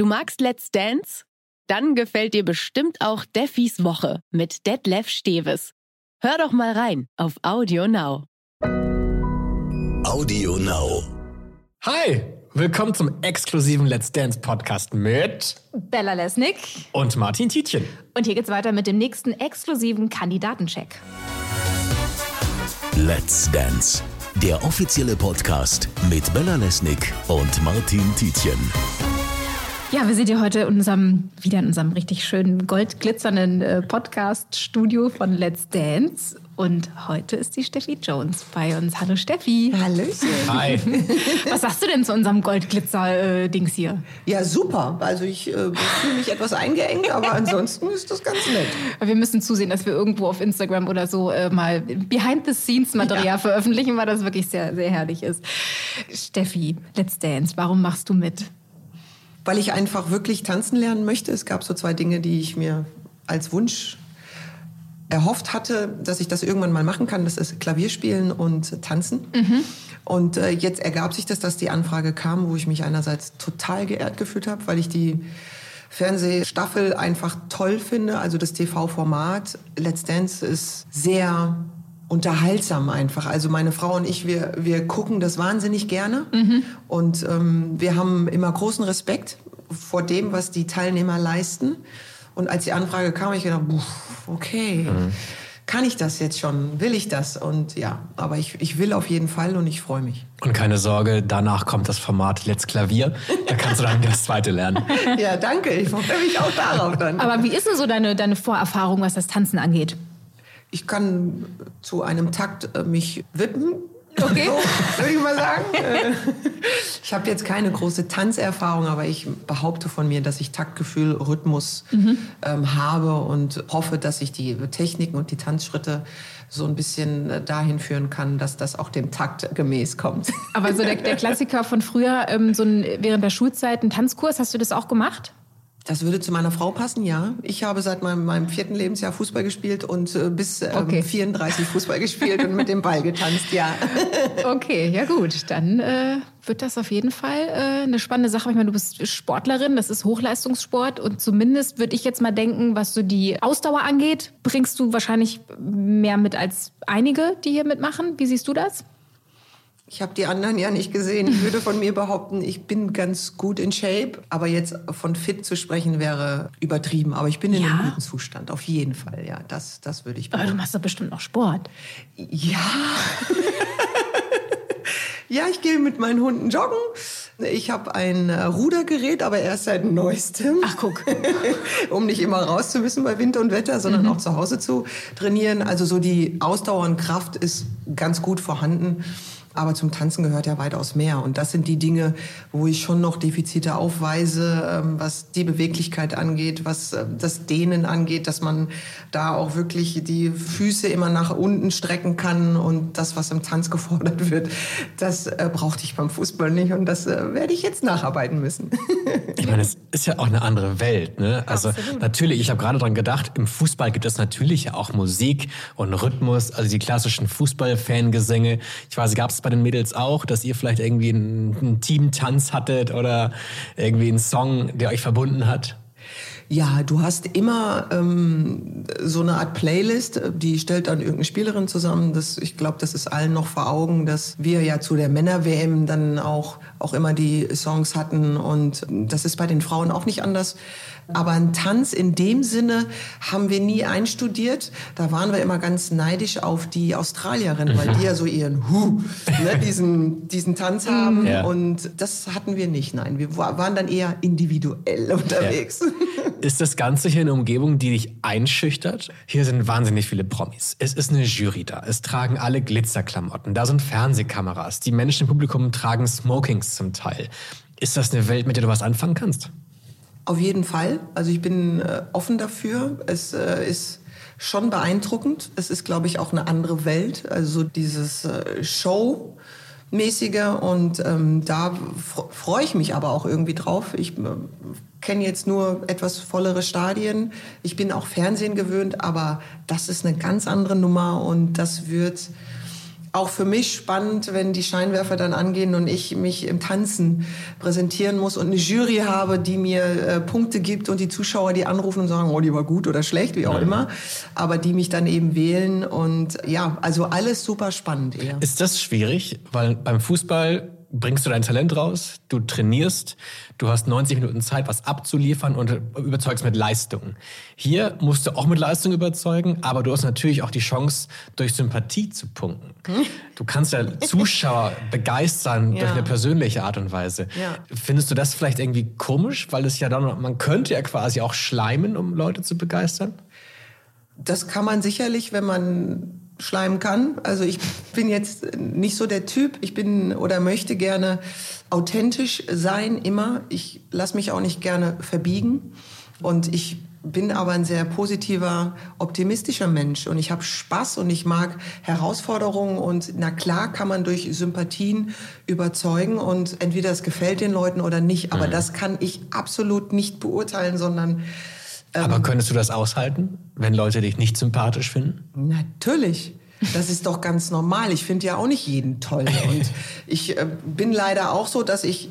Du magst Let's Dance? Dann gefällt dir bestimmt auch Deffis Woche mit Detlef Steves. Hör doch mal rein auf Audio Now. Audio Now. Hi, willkommen zum exklusiven Let's Dance Podcast mit Bella Lesnick. und Martin Tietjen. Und hier geht's weiter mit dem nächsten exklusiven Kandidatencheck. Let's Dance. Der offizielle Podcast mit Bella Lesnick und Martin Tietjen. Ja, wir sind hier heute in unserem, wieder in unserem richtig schönen goldglitzernden äh, Podcast-Studio von Let's Dance. Und heute ist die Steffi Jones bei uns. Hallo Steffi. Hallöchen. Hi. Was sagst du denn zu unserem Goldglitzer-Dings hier? Ja, super. Also ich äh, fühle mich etwas eingeengt, aber ansonsten ist das ganz nett. Wir müssen zusehen, dass wir irgendwo auf Instagram oder so äh, mal Behind-the-Scenes-Material Ja. veröffentlichen, weil das wirklich sehr, sehr herrlich ist. Steffi, Let's Dance, warum machst du mit? Weil ich einfach wirklich tanzen lernen möchte. Es gab so zwei Dinge, die ich mir als Wunsch erhofft hatte, dass ich das irgendwann mal machen kann. Das ist Klavierspielen und Tanzen. Und äh, jetzt ergab sich das, dass die Anfrage kam, wo ich mich einerseits total geehrt gefühlt habe, weil ich die Fernsehstaffel einfach toll finde. Also das TV-Format Let's Dance ist sehr unterhaltsam einfach. Also meine Frau und ich, wir, wir gucken das wahnsinnig gerne. Und ähm, wir haben immer großen Respekt vor dem, was die Teilnehmer leisten. Und als die Anfrage kam, ich gedacht, "Puh, okay, kann ich das jetzt schon? Will ich das? Und ja, aber ich, ich will auf jeden Fall und ich freue mich. Und keine Sorge, danach kommt das Format Let's Klavier. Da kannst du dann das zweite lernen. Ja, danke. Ich freue mich auch darauf dann. Aber wie ist denn so deine, deine Vorerfahrung, was das Tanzen angeht? Ich kann zu einem Takt äh, mich wippen. Okay. So, würde ich mal sagen. Äh, ich habe jetzt keine große Tanzerfahrung, aber ich behaupte von mir, dass ich Taktgefühl, Rhythmus ähm, habe und hoffe, dass ich die Techniken und die Tanzschritte so ein bisschen äh, dahin führen kann, dass das auch dem Takt gemäß kommt. Aber so der, der Klassiker von früher, ähm, so ein, während der Schulzeit, ein Tanzkurs, hast du das auch gemacht? Das würde zu meiner Frau passen, ja. Ich habe seit meinem, meinem vierten Lebensjahr Fußball gespielt und äh, bis ähm, Okay. 34 Fußball gespielt und mit dem Ball getanzt, ja. Okay, ja gut. Dann äh, wird das auf jeden Fall äh, eine spannende Sache. Ich meine, du bist Sportlerin, das ist Hochleistungssport und zumindest würde ich jetzt mal denken, was so die Ausdauer angeht, bringst du wahrscheinlich mehr mit als einige, die hier mitmachen. Wie siehst du das? Ich habe die anderen ja nicht gesehen. Ich würde von mir behaupten, ich bin ganz gut in Shape. Aber jetzt von fit zu sprechen wäre übertrieben. Aber ich bin in Ja. einem guten Zustand, auf jeden Fall. Ja, das, das würde ich Aber du behaupten. machst doch bestimmt noch Sport. Ja. ja, ich gehe mit meinen Hunden joggen. Ich habe ein äh, Rudergerät, aber erst seit neuestem. Ach, guck. um nicht immer raus zu müssen bei Wind und Wetter, sondern auch zu Hause zu trainieren. Also so die Ausdauer und Kraft ist ganz gut vorhanden. Aber zum Tanzen gehört ja weitaus mehr. Und das sind die Dinge, wo ich schon noch Defizite aufweise, ähm, was die Beweglichkeit angeht, was äh, das Dehnen angeht, dass man da auch wirklich die Füße immer nach unten strecken kann. Und das, was im Tanz gefordert wird, das äh, brauchte ich beim Fußball nicht. Und das äh, werde ich jetzt nacharbeiten müssen. Ich meine, es ist ja auch eine andere Welt. Ne? Also natürlich, ich habe gerade dran gedacht, im Fußball gibt es natürlich auch Musik und Rhythmus, also die klassischen Fußball-Fangesänge. Ich weiß, gab es bei den Mädels auch, dass ihr vielleicht irgendwie einen, einen Teamtanz hattet oder irgendwie einen Song, der euch verbunden hat? Ja, du hast immer ähm, so eine Art Playlist, die stellt dann irgendeine Spielerin zusammen. Das, ich glaube, das ist allen noch vor Augen, dass wir ja zu der Männer-WM dann auch, auch immer die Songs hatten. Und das ist bei den Frauen auch nicht anders. Aber einen Tanz in dem Sinne haben wir nie einstudiert. Da waren wir immer ganz neidisch auf die Australierinnen, weil die ja so ihren Hu, ne, diesen, diesen Tanz haben. Ja. Und das hatten wir nicht. Nein, wir wa- waren dann eher individuell unterwegs. Ist das Ganze hier eine Umgebung, die dich einschüchtert? Hier sind wahnsinnig viele Promis. Es ist eine Jury da. Es tragen alle Glitzerklamotten. Da sind Fernsehkameras. Die Menschen im Publikum tragen Smokings zum Teil. Ist das eine Welt, mit der du was anfangen kannst? Auf jeden Fall. Also ich bin äh, offen dafür. Es äh, ist schon beeindruckend. Es ist, glaube ich, auch eine andere Welt. Also so dieses äh, Show-mäßige. Und ähm, da fr- freue ich mich aber auch irgendwie drauf. Ich äh, kenne jetzt nur etwas vollere Stadien. Ich bin auch Fernsehen gewöhnt, aber das ist eine ganz andere Nummer und das wird auch für mich spannend, wenn die Scheinwerfer dann angehen und ich mich im Tanzen präsentieren muss und eine Jury habe, die mir äh, Punkte gibt und die Zuschauer, die anrufen und sagen, oh, die war gut oder schlecht, wie auch ja. immer, aber die mich dann eben wählen und ja, also alles super spannend eher. Ist das schwierig? Weil beim Fußball bringst du dein Talent raus, du trainierst, du hast 90 Minuten Zeit, was abzuliefern und überzeugst mit Leistung. Hier musst du auch mit Leistung überzeugen, aber du hast natürlich auch die Chance, durch Sympathie zu punkten. Du kannst ja Zuschauer begeistern ja. durch eine persönliche Art und Weise. Ja. Findest du das vielleicht irgendwie komisch, weil es ja dann, man könnte ja quasi auch schleimen, um Leute zu begeistern? Das kann man sicherlich, wenn man schleimen kann. Also ich bin jetzt nicht so der Typ. Ich bin oder möchte gerne authentisch sein immer. Ich lasse mich auch nicht gerne verbiegen. Und ich bin aber ein sehr positiver, optimistischer Mensch und ich habe Spaß und ich mag Herausforderungen und na klar kann man durch Sympathien überzeugen und entweder es gefällt den Leuten oder nicht, aber mhm. das kann ich absolut nicht beurteilen, sondern aber ähm, könntest du das aushalten, wenn Leute dich nicht sympathisch finden? Natürlich. Das ist doch ganz normal. Ich finde ja auch nicht jeden toll. Und ich äh, bin leider auch so, dass ich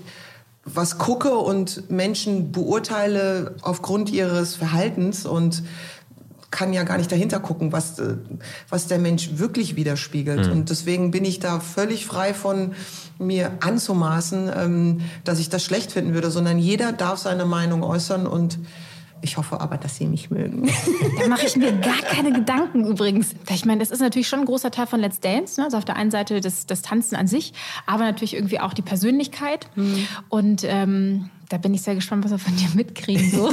was gucke und Menschen beurteile aufgrund ihres Verhaltens und kann ja gar nicht dahinter gucken, was, äh, was der Mensch wirklich widerspiegelt. Mhm. Und deswegen bin ich da völlig frei von mir anzumaßen, ähm, dass ich das schlecht finden würde, sondern jeder darf seine Meinung äußern und ich hoffe aber, dass Sie mich mögen. Da mache ich mir gar keine Gedanken übrigens. Ich meine, das ist natürlich schon ein großer Teil von Let's Dance. Ne? Also auf der einen Seite das, das Tanzen an sich, aber natürlich irgendwie auch die Persönlichkeit. Mhm. Und ähm, da bin ich sehr gespannt, was wir von dir mitkriegen. So.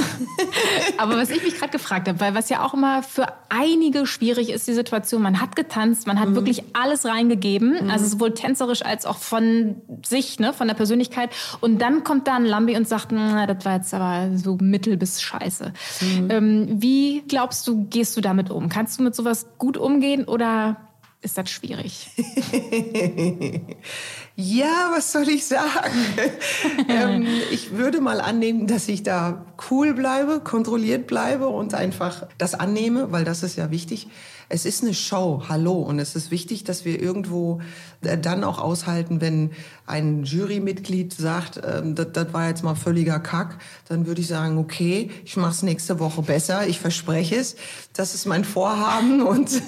Aber was ich mich gerade gefragt habe, weil was ja auch immer für einige schwierig ist, die Situation, man hat getanzt, man hat mhm. wirklich alles reingegeben, mhm. also sowohl tänzerisch als auch von sich, ne, von der Persönlichkeit. Und dann kommt da ein Lambi und sagt, na, das war jetzt aber so mittel bis scheiße. Mhm. Ähm, wie glaubst du, gehst du damit um? Kannst du mit sowas gut umgehen oder ist das schwierig? Ja, was soll ich sagen? ähm, ich würde mal annehmen, dass ich da cool bleibe, kontrolliert bleibe und einfach das annehme, weil das ist ja wichtig es ist eine Show, hallo. Und es ist wichtig, dass wir irgendwo äh, dann auch aushalten, wenn ein Jurymitglied sagt, ähm, das, das war jetzt mal völliger Kack, dann würde ich sagen, okay, ich mache es nächste Woche besser, ich verspreche es. Das ist mein Vorhaben und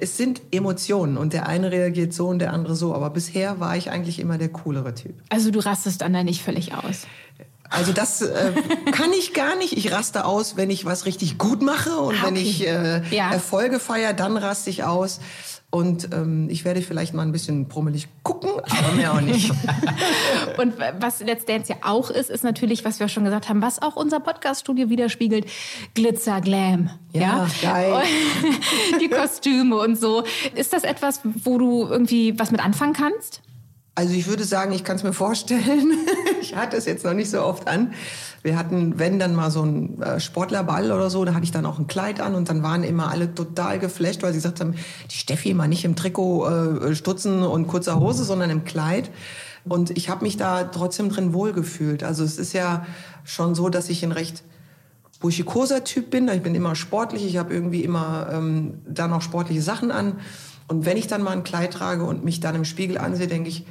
es sind Emotionen und der eine reagiert so und der andere so. Aber bisher war ich eigentlich immer der coolere Typ. Also du rastest dann da nicht völlig aus? Also das äh, kann ich gar nicht. Ich raste aus, wenn ich was richtig gut mache und ah, okay. wenn ich äh, ja. Erfolge feiere, dann raste ich aus. Und ähm, ich werde vielleicht mal ein bisschen brummelig gucken, aber mehr auch nicht. und was Let's Dance ja auch ist, ist natürlich, was wir schon gesagt haben, was auch unser Podcast-Studio widerspiegelt, Glitzer, Glam. Ja, ja? geil. Die Kostüme und so. Ist das etwas, wo du irgendwie was mit anfangen kannst? Also ich würde sagen, ich kann es mir vorstellen. ich hatte es jetzt noch nicht so oft an. Wir hatten, wenn dann mal so ein äh, Sportlerball oder so, da hatte ich dann auch ein Kleid an und dann waren immer alle total geflasht, weil sie gesagt haben, die Steffi mal nicht im Trikot, äh, Stutzen und kurzer Hose, sondern im Kleid. Und ich habe mich da trotzdem drin wohlgefühlt. Also es ist ja schon so, dass ich ein recht burschikoser Typ bin. Ich bin immer sportlich, ich habe irgendwie immer ähm, dann auch sportliche Sachen an. Und wenn ich dann mal ein Kleid trage und mich dann im Spiegel ansehe, denke ich,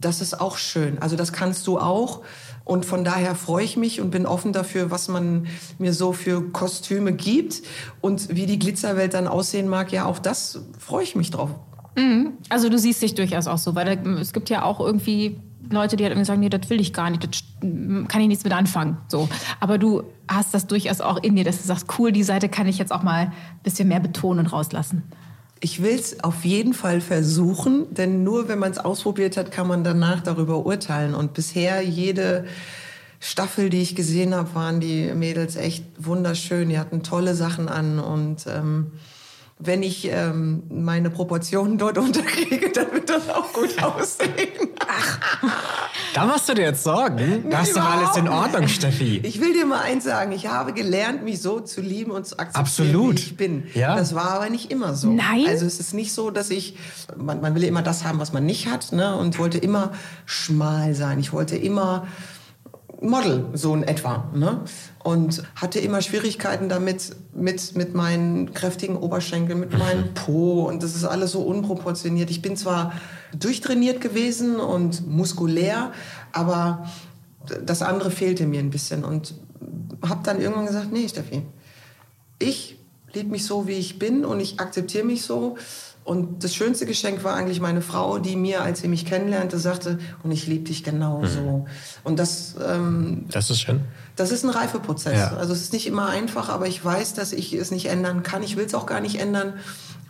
das ist auch schön. Also das kannst du auch. Und von daher freue ich mich und bin offen dafür, was man mir so für Kostüme gibt. Und wie die Glitzerwelt dann aussehen mag, ja, auch das freue ich mich drauf. Mhm. Also du siehst dich durchaus auch so, weil da, es gibt ja auch irgendwie Leute, die halt irgendwie sagen, nee, das will ich gar nicht, das kann ich nichts mit anfangen. So. Aber du hast das durchaus auch in dir, dass du sagst, cool, die Seite kann ich jetzt auch mal ein bisschen mehr betonen und rauslassen. Ich will es auf jeden Fall versuchen, denn nur wenn man es ausprobiert hat, kann man danach darüber urteilen. Und bisher jede Staffel, die ich gesehen habe, waren die Mädels echt wunderschön. Die hatten tolle Sachen an und ähm, wenn ich ähm, meine Proportionen dort unterkriege, dann wird das auch gut aussehen. Ach, da machst du dir jetzt Sorgen? Da ist doch alles in Ordnung, Steffi. Ich will dir mal eins sagen. Ich habe gelernt, mich so zu lieben und zu akzeptieren, Absolut. wie ich bin. Ja? Das war aber nicht immer so. Nein? Also es ist nicht so, dass ich... Man, man will immer das haben, was man nicht hat. Ne? Und wollte immer schmal sein. Ich wollte immer Model, so in etwa. Ne? Und hatte immer Schwierigkeiten damit, mit, mit meinen kräftigen Oberschenkeln, mit meinem Po. Und das ist alles so unproportioniert. Ich bin zwar durchtrainiert gewesen und muskulär, aber das andere fehlte mir ein bisschen. Und habe dann irgendwann gesagt, nee, Steffi, ich liebe mich so, wie ich bin und ich akzeptiere mich so. Und das schönste Geschenk war eigentlich meine Frau, die mir, als sie mich kennenlernte, sagte, und ich liebe dich genauso. Mhm. Und das... Ähm, das ist schön. Das ist ein Reifeprozess. Ja. Also es ist nicht immer einfach, aber ich weiß, dass ich es nicht ändern kann. Ich will es auch gar nicht ändern.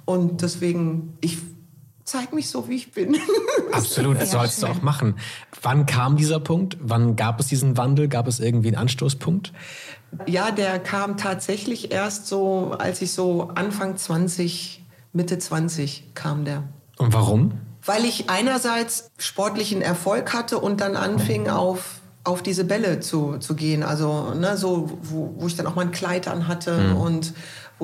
Und deswegen, ich zeig mich so, wie ich bin. Absolut, das sollst du auch machen. Wann kam dieser Punkt? Wann gab es diesen Wandel? Gab es irgendwie einen Anstoßpunkt? Ja, der kam tatsächlich erst so, als ich so Anfang 20 Mitte 20 kam der. Und warum? Weil ich einerseits sportlichen Erfolg hatte und dann anfing auf, auf diese Bälle zu, zu gehen. Also ne, so, wo, wo ich dann auch mal ein Kleid an hatte mhm. und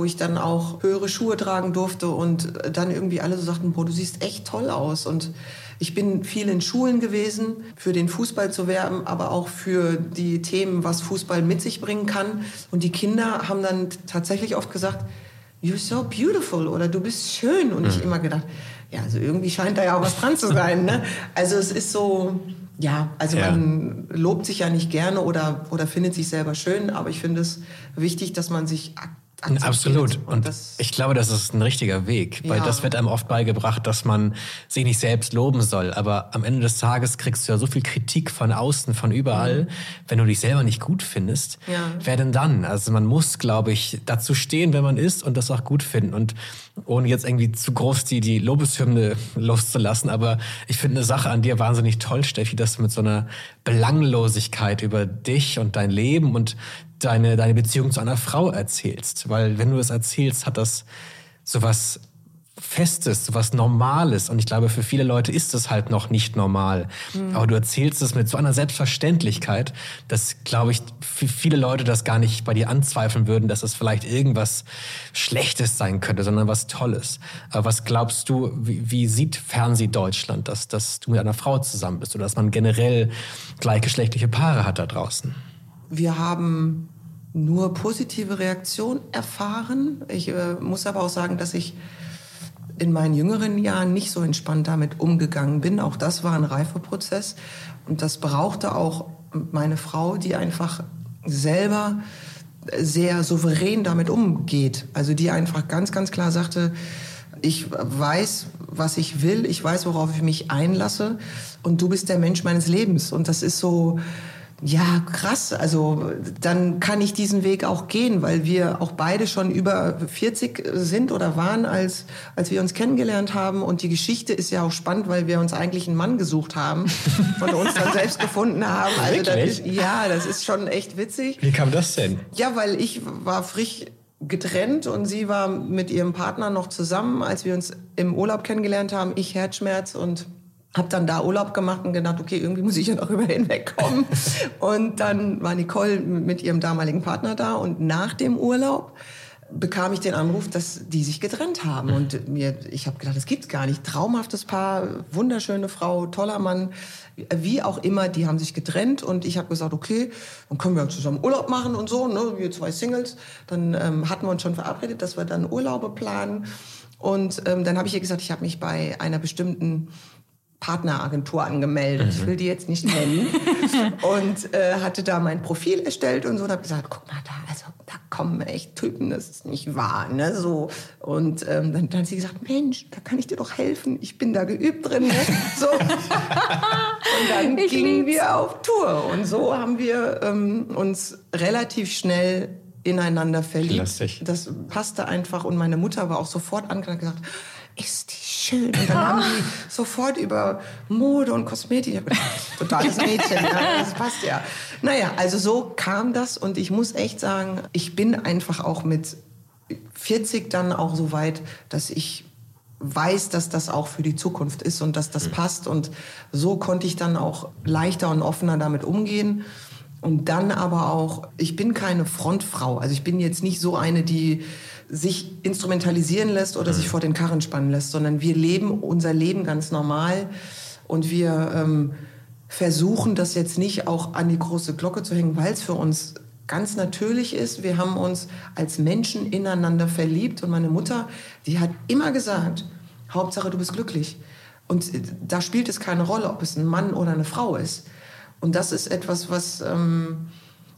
wo ich dann auch höhere Schuhe tragen durfte und dann irgendwie alle so sagten, boah, du siehst echt toll aus. Und ich bin viel in Schulen gewesen, für den Fußball zu werben, aber auch für die Themen, was Fußball mit sich bringen kann. Und die Kinder haben dann tatsächlich oft gesagt, you're so beautiful oder du bist schön. Und mhm. ich immer gedacht, ja, also irgendwie scheint da ja auch was dran zu sein. Ne? Also es ist so, ja, also ja. man lobt sich ja nicht gerne oder, oder findet sich selber schön, aber ich finde es wichtig, dass man sich Absolut. Und, und ich glaube, das ist ein richtiger Weg, weil ja. das wird einem oft beigebracht, dass man sich nicht selbst loben soll. Aber am Ende des Tages kriegst du ja so viel Kritik von außen, von überall. Mhm. Wenn du dich selber nicht gut findest, ja. wer denn dann? Also man muss, glaube ich, dazu stehen, wenn man ist und das auch gut finden. Und ohne jetzt irgendwie zu groß die, die Lobeshymne loszulassen, aber ich finde eine Sache an dir wahnsinnig toll, Steffi, dass du mit so einer Belanglosigkeit über dich und dein Leben und deine, deine Beziehung zu einer Frau erzählst. Weil wenn du das erzählst, hat das sowas Festes, sowas Normales. Und ich glaube, für viele Leute ist es halt noch nicht normal. Mhm. Aber du erzählst es mit so einer Selbstverständlichkeit, dass, glaube ich, viele Leute das gar nicht bei dir anzweifeln würden, dass es vielleicht irgendwas Schlechtes sein könnte, sondern was Tolles. Aber was glaubst du, wie, wie sieht Fernseh Deutschland, dass, dass du mit einer Frau zusammen bist oder dass man generell gleichgeschlechtliche Paare hat da draußen? Wir haben nur positive Reaktionen erfahren. Ich äh, muss aber auch sagen, dass ich in meinen jüngeren Jahren nicht so entspannt damit umgegangen bin. Auch das war ein Reifeprozess. Und das brauchte auch meine Frau, die einfach selber sehr souverän damit umgeht. Also die einfach ganz, ganz klar sagte, ich weiß, was ich will, ich weiß, worauf ich mich einlasse und du bist der Mensch meines Lebens. Und das ist so, ja, krass. Also dann kann ich diesen Weg auch gehen, weil wir auch beide schon über 40 sind oder waren, als, als wir uns kennengelernt haben. Und die Geschichte ist ja auch spannend, weil wir uns eigentlich einen Mann gesucht haben und uns dann selbst gefunden haben. Also das ist, ja, das ist schon echt witzig. Wie kam das denn? Ja, weil ich war frisch getrennt und sie war mit ihrem Partner noch zusammen, als wir uns im Urlaub kennengelernt haben. Ich Herzschmerz und habe dann da Urlaub gemacht und gedacht, okay, irgendwie muss ich ja darüber hinwegkommen. und dann war Nicole mit ihrem damaligen Partner da und nach dem Urlaub bekam ich den Anruf, dass die sich getrennt haben. Und mir, ich habe gedacht, das gibt's gar nicht. Traumhaftes Paar, wunderschöne Frau, toller Mann, wie auch immer, die haben sich getrennt. Und ich habe gesagt, okay, dann können wir zusammen Urlaub machen und so, ne, wir zwei Singles. Dann ähm, hatten wir uns schon verabredet, dass wir dann Urlaube planen. Und ähm, dann habe ich ihr gesagt, ich habe mich bei einer bestimmten Partneragentur angemeldet. Mhm. Ich will die jetzt nicht nennen. und äh, hatte da mein Profil erstellt und so und habe gesagt, guck mal da, also da kommen echt Typen, das ist nicht wahr, ne? So und ähm, dann, dann hat sie gesagt, Mensch, da kann ich dir doch helfen. Ich bin da geübt drin. Ne? So und dann ich gingen lieb's. wir auf Tour und so haben wir ähm, uns relativ schnell ineinander verliebt. Klassisch. Das passte einfach und meine Mutter war auch sofort angegangen und gesagt, ist die schön. Und dann haben die sofort über Mode und Kosmetik. Totales Mädchen, ja, das passt ja. Naja, also so kam das und ich muss echt sagen, ich bin einfach auch mit 40 dann auch so weit, dass ich weiß, dass das auch für die Zukunft ist und dass das mhm. passt. Und so konnte ich dann auch leichter und offener damit umgehen. Und dann aber auch, ich bin keine Frontfrau. Also ich bin jetzt nicht so eine, die sich instrumentalisieren lässt oder mhm. sich vor den Karren spannen lässt, sondern wir leben unser Leben ganz normal und wir ähm, versuchen das jetzt nicht auch an die große Glocke zu hängen, weil es für uns ganz natürlich ist. Wir haben uns als Menschen ineinander verliebt und meine Mutter, die hat immer gesagt, Hauptsache du bist glücklich. Und äh, da spielt es keine Rolle, ob es ein Mann oder eine Frau ist. Und das ist etwas, was, ähm,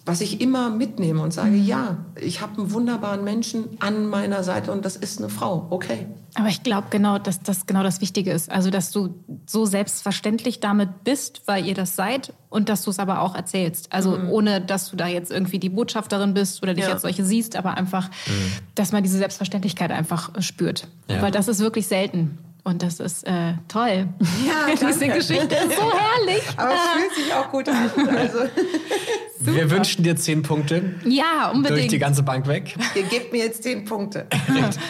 was ich immer mitnehme und sage, mhm. ja, ich habe einen wunderbaren Menschen an meiner Seite und das ist eine Frau, okay. Aber ich glaube genau, dass das genau das Wichtige ist. Also, dass du so selbstverständlich damit bist, weil ihr das seid und dass du es aber auch erzählst. Also, mhm. ohne dass du da jetzt irgendwie die Botschafterin bist oder dich ja. als solche siehst, aber einfach, mhm. dass man diese Selbstverständlichkeit einfach spürt. Ja. Weil das ist wirklich selten. Und das ist äh, toll. Ja, diese Geschichte ist so herrlich. Aber es fühlt sich auch gut an. Also. Wir wünschen dir zehn Punkte. Ja, unbedingt. Durch die ganze Bank weg. Ihr gebt mir jetzt zehn Punkte.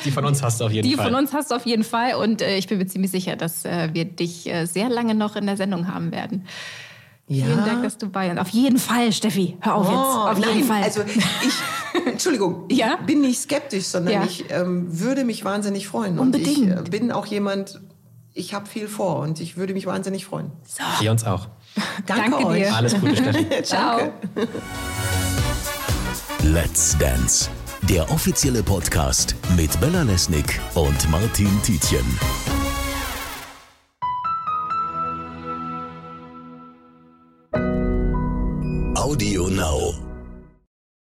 die von uns hast du auf jeden die Fall. Die von uns hast du auf jeden Fall. Und äh, ich bin mir ziemlich sicher, dass äh, wir dich äh, sehr lange noch in der Sendung haben werden. Ja. Vielen Dank, dass du bei uns. Auf jeden Fall, Steffi. Hör auf oh, jetzt. Auf nein, jeden Fall. Also ich, Entschuldigung, ja? ich bin nicht skeptisch, sondern ja. ich ähm, würde mich wahnsinnig freuen. Unbedingt. Und ich äh, bin auch jemand, ich habe viel vor und ich würde mich wahnsinnig freuen. So. Wir uns auch. Danke, Danke euch. Dir. Alles Gute, Steffi. Ciao. Let's Dance, der offizielle Podcast mit Bella Lesnick und Martin Tietjen.